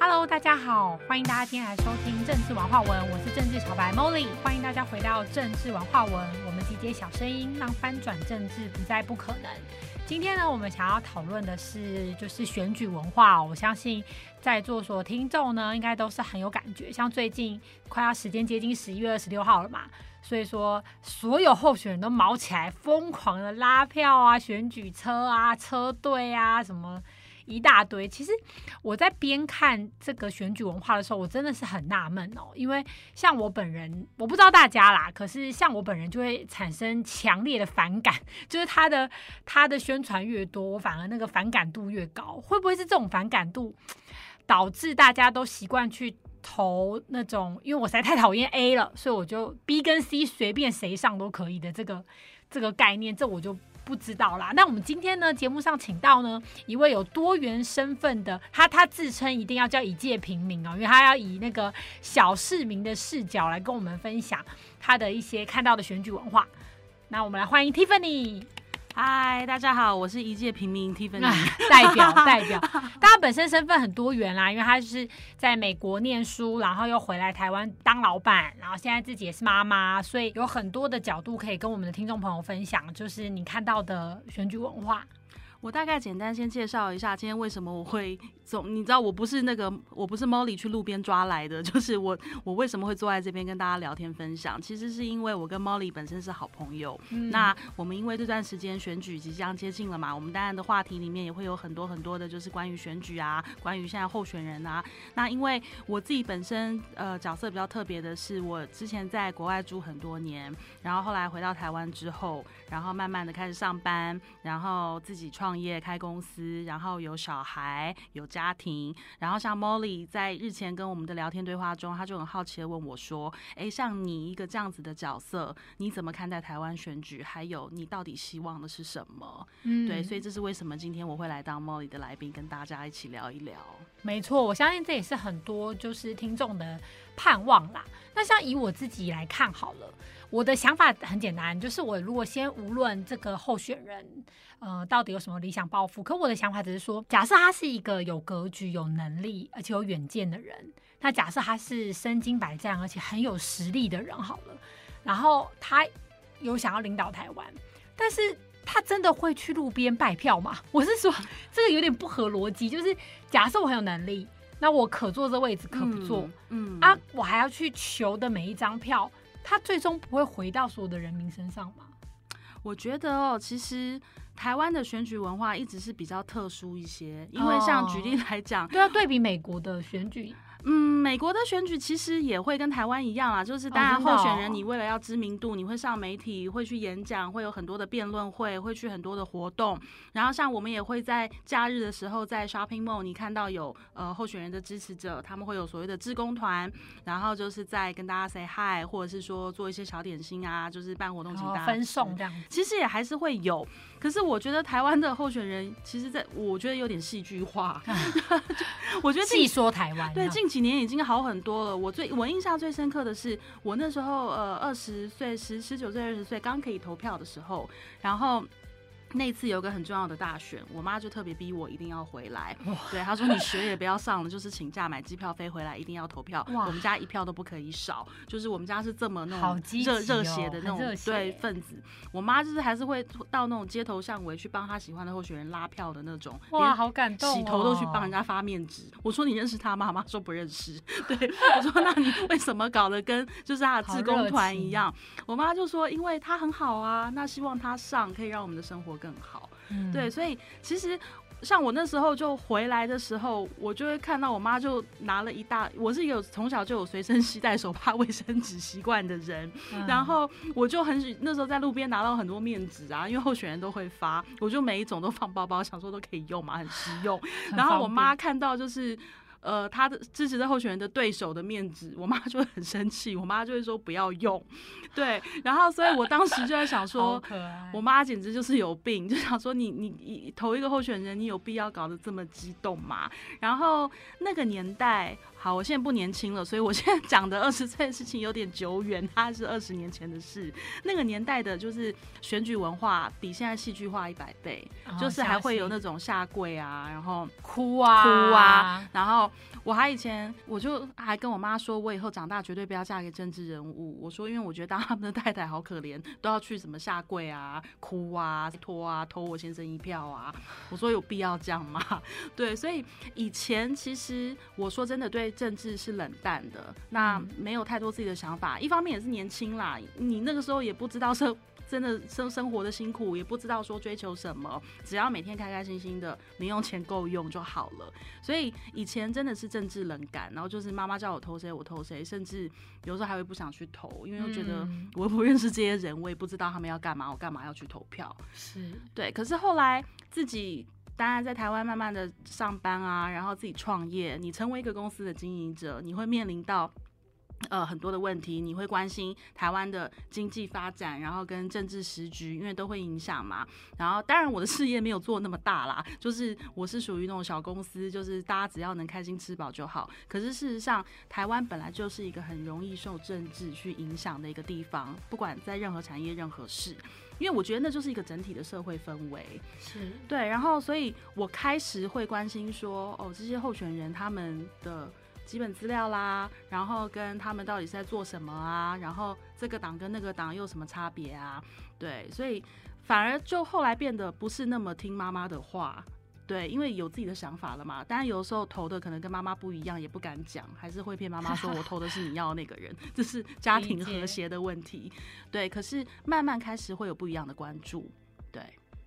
Hello，大家好，欢迎大家今天来收听政治文化文，我是政治小白 Molly，欢迎大家回到政治文化文，我们集结小声音，让翻转政治不再不可能。今天呢，我们想要讨论的是就是选举文化，我相信在座所听众呢，应该都是很有感觉。像最近快要时间接近十一月二十六号了嘛，所以说所有候选人都毛起来，疯狂的拉票啊，选举车啊，车队啊，什么。一大堆，其实我在边看这个选举文化的时候，我真的是很纳闷哦。因为像我本人，我不知道大家啦，可是像我本人就会产生强烈的反感，就是他的他的宣传越多，我反而那个反感度越高。会不会是这种反感度导致大家都习惯去投那种？因为我实在太讨厌 A 了，所以我就 B 跟 C 随便谁上都可以的这个这个概念，这我就。不知道啦，那我们今天呢节目上请到呢一位有多元身份的，他他自称一定要叫一介平民哦，因为他要以那个小市民的视角来跟我们分享他的一些看到的选举文化。那我们来欢迎 Tiffany。嗨，大家好，我是一介平民 Tiffany 代表 代表。大家本身身份很多元啦，因为他是在美国念书，然后又回来台湾当老板，然后现在自己也是妈妈，所以有很多的角度可以跟我们的听众朋友分享，就是你看到的选举文化。我大概简单先介绍一下今天为什么我会总，你知道我不是那个我不是 Molly 去路边抓来的，就是我我为什么会坐在这边跟大家聊天分享，其实是因为我跟 Molly 本身是好朋友。那我们因为这段时间选举即将接近了嘛，我们当然的话题里面也会有很多很多的，就是关于选举啊，关于现在候选人啊。那因为我自己本身呃角色比较特别的是，我之前在国外住很多年，然后后来回到台湾之后，然后慢慢的开始上班，然后自己创。创业开公司，然后有小孩有家庭，然后像 Molly 在日前跟我们的聊天对话中，他就很好奇的问我说：“哎，像你一个这样子的角色，你怎么看待台湾选举？还有你到底希望的是什么？”嗯，对，所以这是为什么今天我会来当 Molly 的来宾，跟大家一起聊一聊。没错，我相信这也是很多就是听众的盼望啦。那像以我自己来看好了，我的想法很简单，就是我如果先无论这个候选人。呃，到底有什么理想抱负？可我的想法只是说，假设他是一个有格局、有能力而且有远见的人，那假设他是身经百战而且很有实力的人，好了，然后他有想要领导台湾，但是他真的会去路边拜票吗？我是说，这个有点不合逻辑。就是假设我很有能力，那我可坐这位置，可不坐，嗯啊，我还要去求的每一张票，他最终不会回到所有的人民身上吗？我觉得哦，其实。台湾的选举文化一直是比较特殊一些，因为像举例来讲，对啊，对比美国的选举。嗯，美国的选举其实也会跟台湾一样啊，就是当然候选人你为了要知名度，你会上媒体，会去演讲，会有很多的辩论会，会去很多的活动。然后像我们也会在假日的时候在 shopping mall，你看到有呃候选人的支持者，他们会有所谓的志工团，然后就是在跟大家 say hi，或者是说做一些小点心啊，就是办活动请大家分送这样。其实也还是会有，可是我觉得台湾的候选人，其实在我觉得有点戏剧化。我觉得戏说台湾对近。几年已经好很多了。我最我印象最深刻的是，我那时候呃二十岁十十九岁二十岁刚可以投票的时候，然后。那次有个很重要的大选，我妈就特别逼我一定要回来。对，她说你学也不要上了，就是请假买机票飞回来，一定要投票。我们家一票都不可以少，就是我们家是这么那种热热血的那种对分子。我妈就是还是会到那种街头巷尾去帮她喜欢的候选人拉票的那种。哇，好感动！洗头都去帮人家发面纸。我说你认识他吗？妈说不认识。对，我说那你为什么搞得跟就是他的志工团一样？我妈就说因为他很好啊，那希望他上可以让我们的生活。更好，嗯对，所以其实像我那时候就回来的时候，我就会看到我妈就拿了一大，我是有从小就有随身携带手帕、卫生纸习惯的人，然后我就很那时候在路边拿到很多面纸啊，因为候选人都会发，我就每一种都放包包，想说都可以用嘛，很实用。然后我妈看到就是。呃，他的支持的候选人的对手的面子，我妈就会很生气，我妈就会说不要用，对，然后所以我当时就在想 说，我妈简直就是有病，就想说你你你投一个候选人，你有必要搞得这么激动吗？然后那个年代好，我现在不年轻了，所以我现在讲的二十岁的事情有点久远，它是二十年前的事。那个年代的，就是选举文化比现在戏剧化一百倍，就是还会有那种下跪啊，然后哭啊哭啊，然后我还以前我就还跟我妈说，我以后长大绝对不要嫁给政治人物。我说，因为我觉得当他们的太太好可怜，都要去什么下跪啊、哭啊、拖啊、偷我先生一票啊。我说有必要这样吗？对，所以以前其实我说真的对。政治是冷淡的，那没有太多自己的想法。一方面也是年轻啦，你那个时候也不知道生 真的生生活的辛苦，也不知道说追求什么，只要每天开开心心的，零用钱够用就好了。所以以前真的是政治冷感，然后就是妈妈叫我投谁我投谁，甚至有时候还会不想去投，因为又觉得我又不认识这些人，我也不知道他们要干嘛，我干嘛要去投票？是对。可是后来自己。当然，在台湾慢慢的上班啊，然后自己创业，你成为一个公司的经营者，你会面临到呃很多的问题，你会关心台湾的经济发展，然后跟政治时局，因为都会影响嘛。然后，当然我的事业没有做那么大啦，就是我是属于那种小公司，就是大家只要能开心吃饱就好。可是事实上，台湾本来就是一个很容易受政治去影响的一个地方，不管在任何产业、任何事。因为我觉得那就是一个整体的社会氛围，是对，然后所以我开始会关心说，哦，这些候选人他们的基本资料啦，然后跟他们到底是在做什么啊，然后这个党跟那个党又有什么差别啊？对，所以反而就后来变得不是那么听妈妈的话。对，因为有自己的想法了嘛。当然，有的时候投的可能跟妈妈不一样，也不敢讲，还是会骗妈妈说我投的是你要的那个人，这是家庭和谐的问题。对，可是慢慢开始会有不一样的关注。对，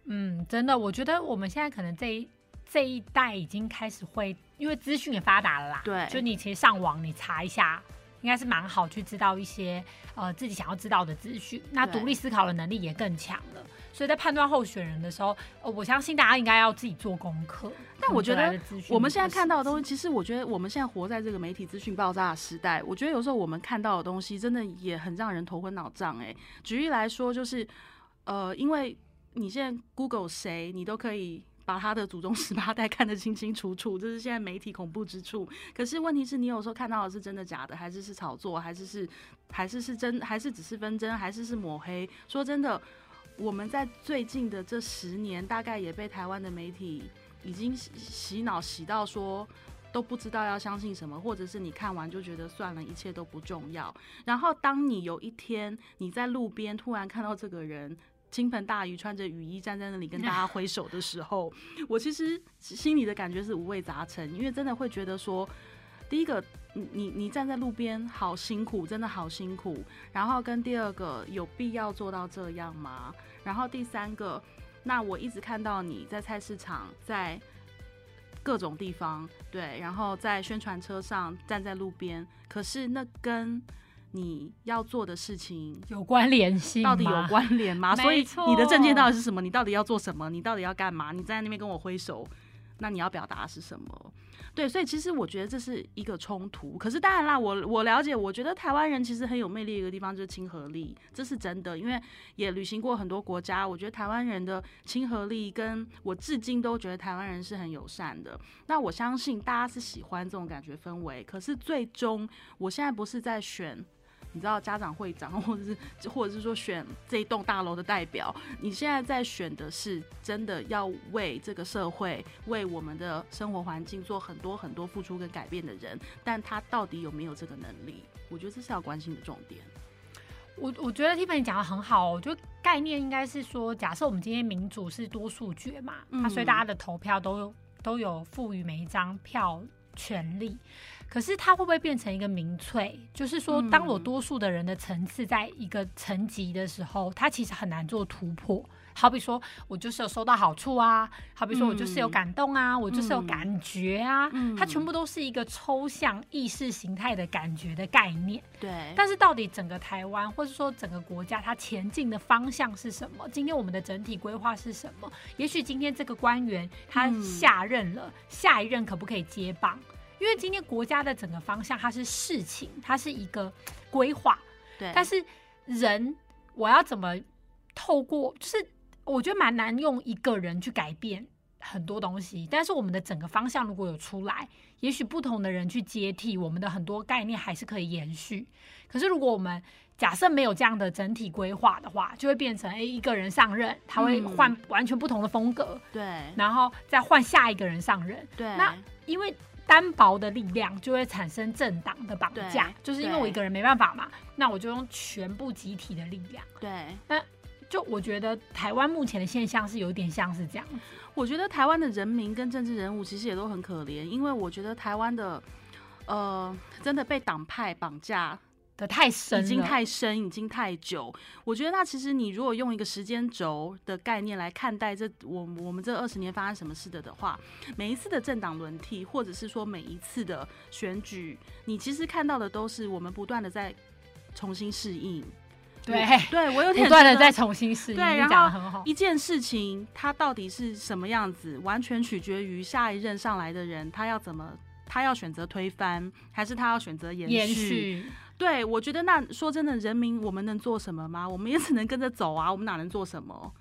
嗯，真的，我觉得我们现在可能这一这一代已经开始会，因为资讯也发达了啦。对，就你其实上网你查一下。应该是蛮好去知道一些呃自己想要知道的资讯，那独立思考的能力也更强了。所以在判断候选人的时候，我相信大家应该要自己做功课。但我觉得我们现在看到的东西，其实我觉得我们现在活在这个媒体资讯爆炸的时代，我觉得有时候我们看到的东西真的也很让人头昏脑胀。哎，举例来说，就是呃，因为你现在 Google 谁，你都可以。把他的祖宗十八代看得清清楚楚，这是现在媒体恐怖之处。可是问题是你有时候看到的是真的假的，还是是炒作，还是是还是是真，还是只是纷争，还是是抹黑？说真的，我们在最近的这十年，大概也被台湾的媒体已经洗脑洗到说都不知道要相信什么，或者是你看完就觉得算了，一切都不重要。然后当你有一天你在路边突然看到这个人。倾盆大雨，穿着雨衣站在那里跟大家挥手的时候，我其实心里的感觉是五味杂陈，因为真的会觉得说，第一个，你你你站在路边好辛苦，真的好辛苦。然后跟第二个，有必要做到这样吗？然后第三个，那我一直看到你在菜市场，在各种地方，对，然后在宣传车上站在路边，可是那跟。你要做的事情有关联性，到底有关联吗？所以你的证件到底是什么？你到底要做什么？你到底要干嘛？你站在那边跟我挥手，那你要表达是什么？对，所以其实我觉得这是一个冲突。可是当然啦，我我了解，我觉得台湾人其实很有魅力的一个地方就是亲和力，这是真的。因为也旅行过很多国家，我觉得台湾人的亲和力，跟我至今都觉得台湾人是很友善的。那我相信大家是喜欢这种感觉氛围。可是最终，我现在不是在选。你知道家长会长，或者是或者是说选这一栋大楼的代表，你现在在选的是真的要为这个社会、为我们的生活环境做很多很多付出跟改变的人，但他到底有没有这个能力？我觉得这是要关心的重点。我我觉得 Tiffany 讲的很好，我觉得概念应该是说，假设我们今天民主是多数决嘛，那所以大家的投票都都有赋予每一张票权利。可是它会不会变成一个民粹？就是说，当我多数的人的层次在一个层级的时候，它其实很难做突破。好比说，我就是有收到好处啊，好比说我就是有感动啊，我就是有感觉啊，它全部都是一个抽象意识形态的感觉的概念。对。但是到底整个台湾，或者说整个国家，它前进的方向是什么？今天我们的整体规划是什么？也许今天这个官员他下任了，下一任可不可以接棒？因为今天国家的整个方向，它是事情，它是一个规划。对。但是人，我要怎么透过？就是我觉得蛮难用一个人去改变很多东西，但是我们的整个方向如果有出来，也许不同的人去接替，我们的很多概念还是可以延续。可是如果我们假设没有这样的整体规划的话，就会变成诶一个人上任，他会换完全不同的风格，对，然后再换下一个人上任，对。那因为单薄的力量就会产生政党的绑架，就是因为我一个人没办法嘛，那我就用全部集体的力量，对。那就我觉得台湾目前的现象是有点像是这样。我觉得台湾的人民跟政治人物其实也都很可怜，因为我觉得台湾的，呃，真的被党派绑架的太深，已经太深，已经太久。我觉得那其实你如果用一个时间轴的概念来看待这我我们这二十年发生什么事的的话，每一次的政党轮替，或者是说每一次的选举，你其实看到的都是我们不断的在重新适应。对，对我有 点不断的在重新适应。对，然后一件事情它到底是什么样子，完全取决于下一任上来的人他要怎么，他要选择推翻，还是他要选择延续？对，我觉得那说真的，人民我们能做什么吗？我们也只能跟着走啊，我们哪能做什么？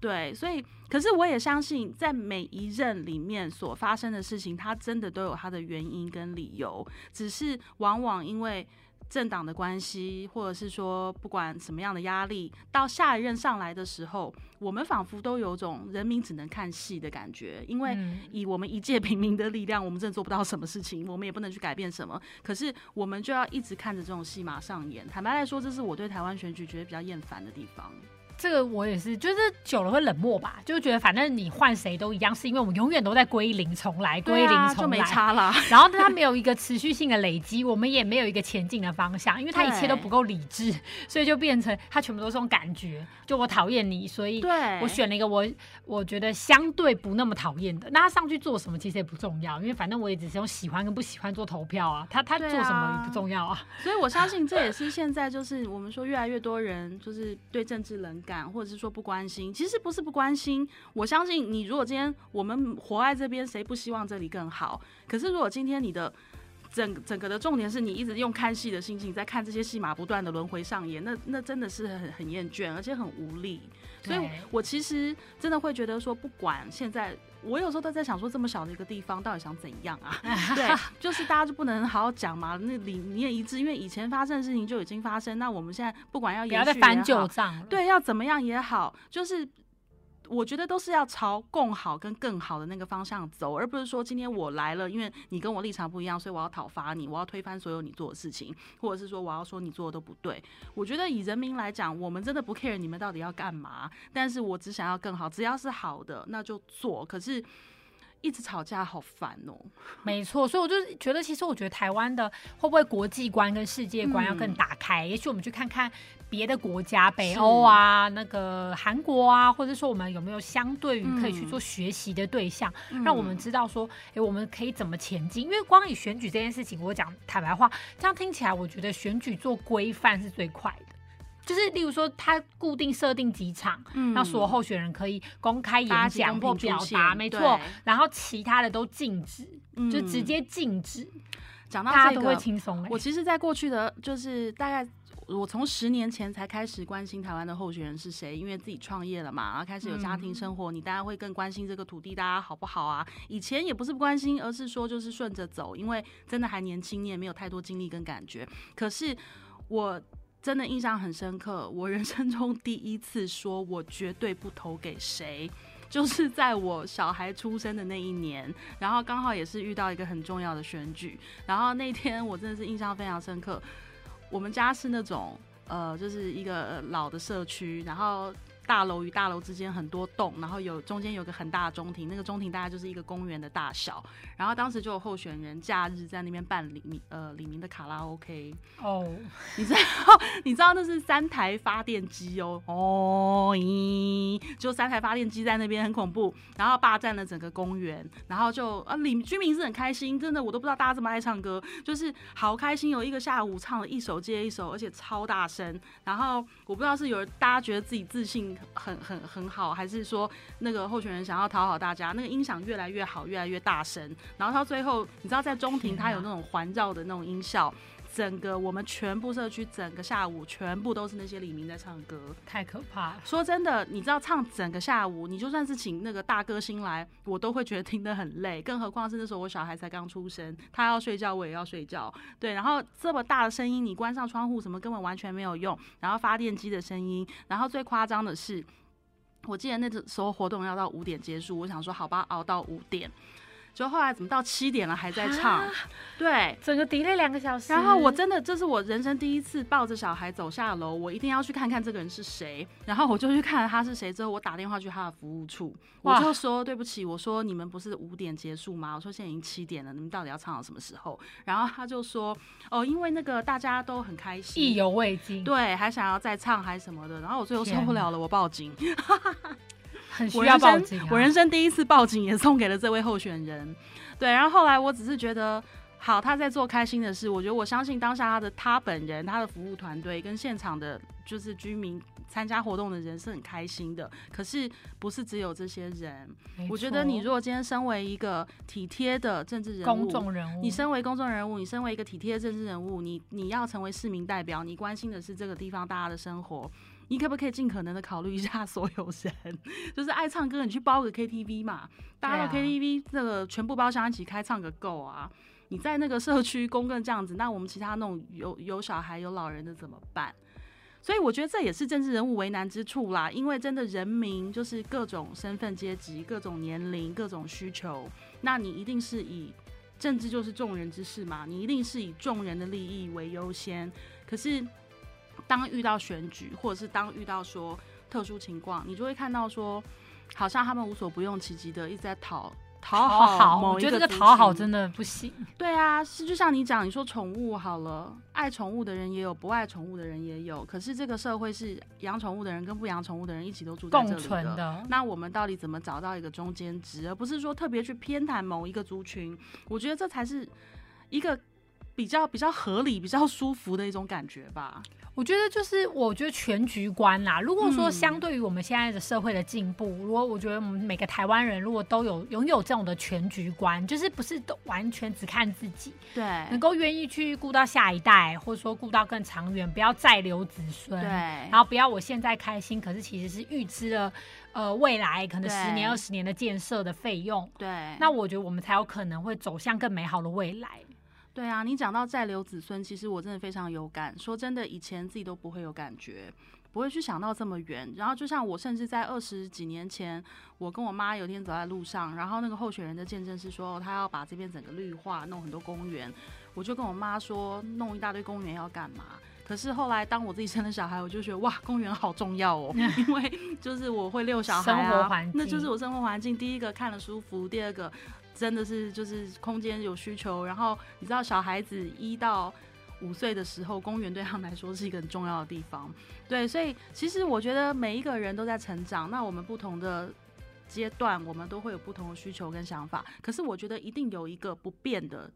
对，所以可是我也相信，在每一任里面所发生的事情，它真的都有它的原因跟理由，只是往往因为。政党的关系，或者是说不管什么样的压力，到下一任上来的时候，我们仿佛都有种人民只能看戏的感觉。因为以我们一介平民的力量，我们真的做不到什么事情，我们也不能去改变什么。可是我们就要一直看着这种戏码上演。坦白来说，这是我对台湾选举觉得比较厌烦的地方。这个我也是，就是久了会冷漠吧，就觉得反正你换谁都一样，是因为我们永远都在归零重来，归零重来就没差了。然后他没有一个持续性的累积，我们也没有一个前进的方向，因为他一切都不够理智，所以就变成他全部都是种感觉。就我讨厌你，所以我选了一个我我觉得相对不那么讨厌的。那他上去做什么其实也不重要，因为反正我也只是用喜欢跟不喜欢做投票啊。他他做什么也不重要啊。所以我相信这也是现在就是我们说越来越多人就是对政治冷感。或者是说不关心，其实不是不关心。我相信你，如果今天我们活在这边，谁不希望这里更好？可是如果今天你的整整个的重点是你一直用看戏的心情在看这些戏码不断的轮回上演，那那真的是很很厌倦，而且很无力。所以我其实真的会觉得说，不管现在。我有时候都在想，说这么小的一个地方，到底想怎样啊？对，就是大家就不能好好讲嘛？那理念一致，因为以前发生的事情就已经发生，那我们现在不管要不要再翻旧账，对，要怎么样也好，就是。我觉得都是要朝更好跟更好的那个方向走，而不是说今天我来了，因为你跟我立场不一样，所以我要讨伐你，我要推翻所有你做的事情，或者是说我要说你做的都不对。我觉得以人民来讲，我们真的不 care 你们到底要干嘛，但是我只想要更好，只要是好的那就做。可是。一直吵架好烦哦，没错，所以我就觉得，其实我觉得台湾的会不会国际观跟世界观要更打开？也许我们去看看别的国家，北欧啊，那个韩国啊，或者说我们有没有相对于可以去做学习的对象，让我们知道说，哎，我们可以怎么前进？因为光以选举这件事情，我讲坦白话，这样听起来，我觉得选举做规范是最快的。就是，例如说，他固定设定几场，让所有候选人可以公开演讲或表达，没错。然后其他的都禁止，就直接禁止。讲到这个，会轻松。我其实，在过去的，就是大概我从十年前才开始关心台湾的候选人是谁，因为自己创业了嘛，然后开始有家庭生活，你当然会更关心这个土地大家好不好啊。以前也不是不关心，而是说就是顺着走，因为真的还年轻，你也没有太多精力跟感觉。可是我。真的印象很深刻，我人生中第一次说我绝对不投给谁，就是在我小孩出生的那一年，然后刚好也是遇到一个很重要的选举，然后那天我真的是印象非常深刻。我们家是那种呃，就是一个老的社区，然后。大楼与大楼之间很多栋，然后有中间有个很大的中庭，那个中庭大概就是一个公园的大小。然后当时就有候选人假日在那边办李明呃李明的卡拉 OK 哦，你知道 你知道那是三台发电机哦哦咦，就三台发电机在那边很恐怖，然后霸占了整个公园，然后就啊里居民是很开心，真的我都不知道大家这么爱唱歌，就是好开心，有一个下午唱了一首接一首，而且超大声。然后我不知道是有人大家觉得自己自信。很很很好，还是说那个候选人想要讨好大家，那个音响越来越好，越来越大声，然后到最后，你知道在中庭它有那种环绕的那种音效，整个我们全部社区整个下午全部都是那些李明在唱歌，太可怕了。说真的，你知道唱整个下午，你就算是请那个大歌星来，我都会觉得听得很累，更何况是那时候我小孩才刚出生，他要睡觉，我也要睡觉，对，然后这么大的声音，你关上窗户什么根本完全没有用，然后发电机的声音，然后最夸张的是，我记得那时候活动要到五点结束，我想说好吧，熬到五点。就后来怎么到七点了还在唱？对，整个 delay 两个小时。然后我真的这是我人生第一次抱着小孩走下楼，我一定要去看看这个人是谁。然后我就去看了他是谁之后，我打电话去他的服务处，我就说对不起，我说你们不是五点结束吗？我说现在已经七点了，你们到底要唱到什么时候？然后他就说哦，因为那个大家都很开心，意犹未尽，对，还想要再唱还什么的。然后我最后受不了了，我报警。很需要报警。我人生第一次报警也送给了这位候选人。对，然后后来我只是觉得，好，他在做开心的事。我觉得我相信当下他的他本人、他的服务团队跟现场的，就是居民参加活动的人是很开心的。可是不是只有这些人。我觉得你如果今天身为一个体贴的政治人物，公众人物，你身为公众人物，你身为一个体贴的政治人物，你你要成为市民代表，你关心的是这个地方大家的生活。你可不可以尽可能的考虑一下所有人？就是爱唱歌，你去包个 KTV 嘛，大家到 KTV 这个全部包厢一起开，唱个够啊！你在那个社区公共这样子，那我们其他那种有有小孩有老人的怎么办？所以我觉得这也是政治人物为难之处啦。因为真的人民就是各种身份阶级、各种年龄、各种需求，那你一定是以政治就是众人之事嘛，你一定是以众人的利益为优先。可是。当遇到选举，或者是当遇到说特殊情况，你就会看到说，好像他们无所不用其极的一直在讨讨好某一个。我觉得这个讨好真的不行。对啊，是就像你讲，你说宠物好了，爱宠物的人也有，不爱宠物的人也有。可是这个社会是养宠物的人跟不养宠物的人一起都住在这里的。那我们到底怎么找到一个中间值，而不是说特别去偏袒某一个族群？我觉得这才是一个比较比较合理、比较舒服的一种感觉吧。我觉得就是，我觉得全局观啦。如果说相对于我们现在的社会的进步，如果我觉得我们每个台湾人如果都有拥有这种的全局观，就是不是都完全只看自己，对，能够愿意去顾到下一代，或者说顾到更长远，不要再留子孙，对，然后不要我现在开心，可是其实是预支了呃未来可能十年二十年的建设的费用，对，那我觉得我们才有可能会走向更美好的未来。对啊，你讲到再留子孙，其实我真的非常有感。说真的，以前自己都不会有感觉，不会去想到这么远。然后就像我，甚至在二十几年前，我跟我妈有天走在路上，然后那个候选人的见证是说，他要把这边整个绿化，弄很多公园。我就跟我妈说，弄一大堆公园要干嘛？可是后来当我自己生了小孩，我就觉得哇，公园好重要哦，因为就是我会遛小孩啊，那就是我生活环境。第一个看了舒服，第二个。真的是就是空间有需求，然后你知道小孩子一到五岁的时候，公园对他们来说是一个很重要的地方。对，所以其实我觉得每一个人都在成长，那我们不同的阶段，我们都会有不同的需求跟想法。可是我觉得一定有一个不变的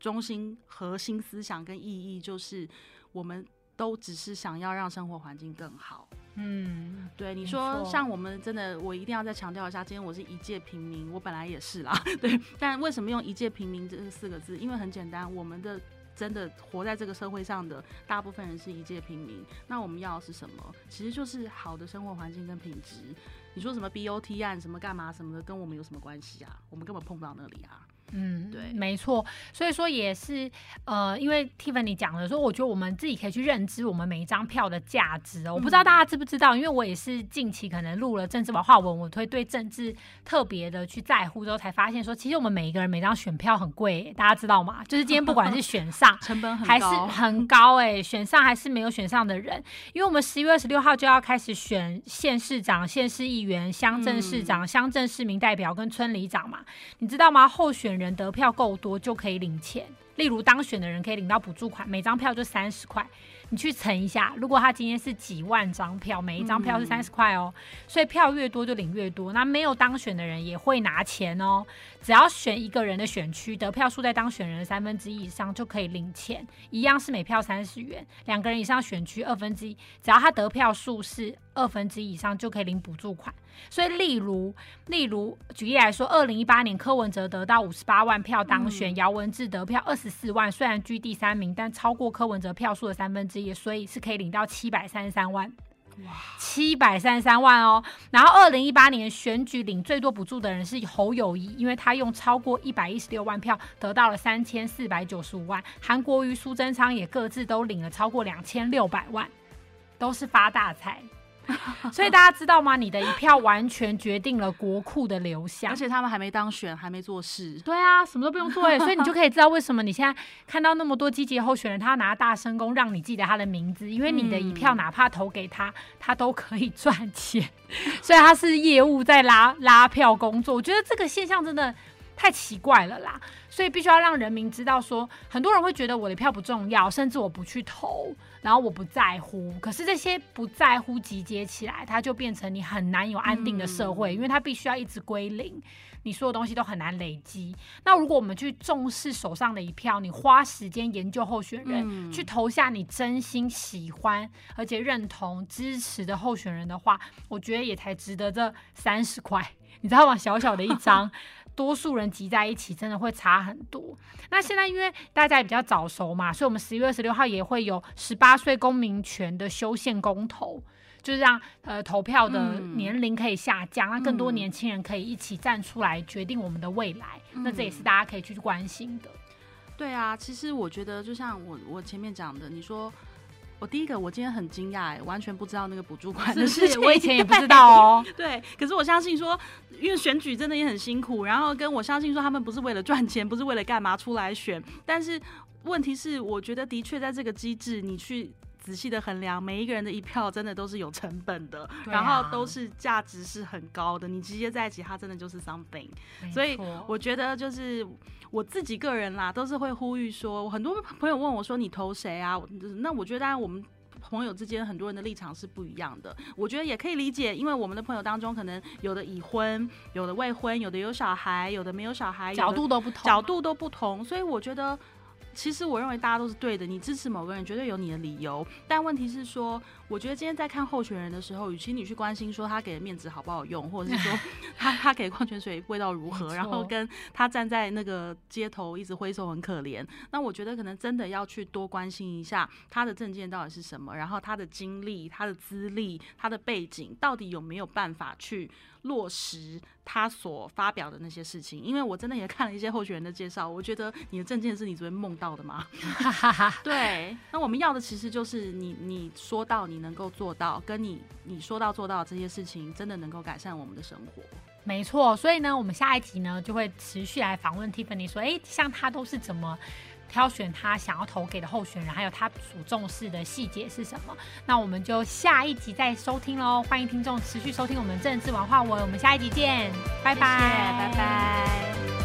中心核心思想跟意义，就是我们都只是想要让生活环境更好。嗯，对，你说像我们真的，我一定要再强调一下，今天我是一介平民，我本来也是啦，对。但为什么用一介平民这四个字？因为很简单，我们的真的活在这个社会上的大部分人是一介平民。那我们要的是什么？其实就是好的生活环境跟品质。你说什么 BOT 案什么干嘛什么的，跟我们有什么关系啊？我们根本碰不到那里啊。嗯，对，没错，所以说也是，呃，因为 Tiffany 讲的说，我觉得我们自己可以去认知我们每一张票的价值哦。我不知道大家知不知道，因为我也是近期可能录了政治文化文，我会对政治特别的去在乎，之后才发现说，其实我们每一个人每张选票很贵，大家知道吗？就是今天不管是选上 成本还是很高，哎，选上还是没有选上的人，因为我们十一月二十六号就要开始选县市长、县市议员、乡镇市长、乡镇市民代表跟村里长嘛，你知道吗？候选人。人得票够多就可以领钱，例如当选的人可以领到补助款，每张票就三十块。你去乘一下，如果他今天是几万张票，每一张票是三十块哦，所以票越多就领越多。那没有当选的人也会拿钱哦，只要选一个人的选区，得票数在当选人的三分之一以上就可以领钱，一样是每票三十元。两个人以上选区二分之一，只要他得票数是二分之一以上就可以领补助款。所以，例如，例如举例来说，二零一八年柯文哲得到五十八万票当选，姚文智得票二十四万，虽然居第三名，但超过柯文哲票数的三分之一，所以是可以领到七百三十三万。哇，七百三十三万哦！然后二零一八年选举领最多补助的人是侯友谊，因为他用超过一百一十六万票得到了三千四百九十五万。韩国瑜、苏贞昌也各自都领了超过两千六百万，都是发大财。所以大家知道吗？你的一票完全决定了国库的流向，而且他们还没当选，还没做事。对啊，什么都不用做哎，所以你就可以知道为什么你现在看到那么多积极候选人，他拿大声公让你记得他的名字，因为你的一票哪怕投给他，他都可以赚钱。所以他是业务在拉拉票工作，我觉得这个现象真的。太奇怪了啦，所以必须要让人民知道，说很多人会觉得我的票不重要，甚至我不去投，然后我不在乎。可是这些不在乎集结起来，它就变成你很难有安定的社会，因为它必须要一直归零，你所有东西都很难累积。那如果我们去重视手上的一票，你花时间研究候选人，去投下你真心喜欢而且认同支持的候选人的话，我觉得也才值得这三十块，你知道吗？小小的一张。多数人集在一起，真的会差很多。那现在因为大家也比较早熟嘛，所以我们十一月二十六号也会有十八岁公民权的修宪公投，就是让呃投票的年龄可以下降，让更多年轻人可以一起站出来决定我们的未来。那这也是大家可以去关心的。对啊，其实我觉得就像我我前面讲的，你说。我第一个，我今天很惊讶，完全不知道那个补助款的事情，我以前也不知道 哦。对，可是我相信说，因为选举真的也很辛苦，然后跟我相信说，他们不是为了赚钱，不是为了干嘛出来选，但是问题是，我觉得的确在这个机制，你去。仔细的衡量每一个人的一票，真的都是有成本的，然后都是价值是很高的。你直接在一起，它真的就是 something。所以我觉得就是我自己个人啦，都是会呼吁说，很多朋友问我说你投谁啊？那我觉得当然我们朋友之间很多人的立场是不一样的，我觉得也可以理解，因为我们的朋友当中可能有的已婚，有的未婚，有的有小孩，有的没有小孩，角度都不同，角度都不同，所以我觉得。其实我认为大家都是对的，你支持某个人绝对有你的理由，但问题是说，我觉得今天在看候选人的时候，与其你去关心说他给的面子好不好用，或者是说 他他给矿泉水味道如何，然后跟他站在那个街头一直挥手很可怜，那我觉得可能真的要去多关心一下他的证件到底是什么，然后他的经历、他的资历、他的背景到底有没有办法去。落实他所发表的那些事情，因为我真的也看了一些候选人的介绍，我觉得你的证件是你昨天梦到的吗？对，那我们要的其实就是你你说到你能够做到，跟你你说到做到这些事情，真的能够改善我们的生活。没错，所以呢，我们下一集呢就会持续来访问 Tiffany，说，哎，像他都是怎么。挑选他想要投给的候选人，还有他所重视的细节是什么？那我们就下一集再收听喽！欢迎听众持续收听我们政治文化文，我们下一集见，拜拜，拜拜。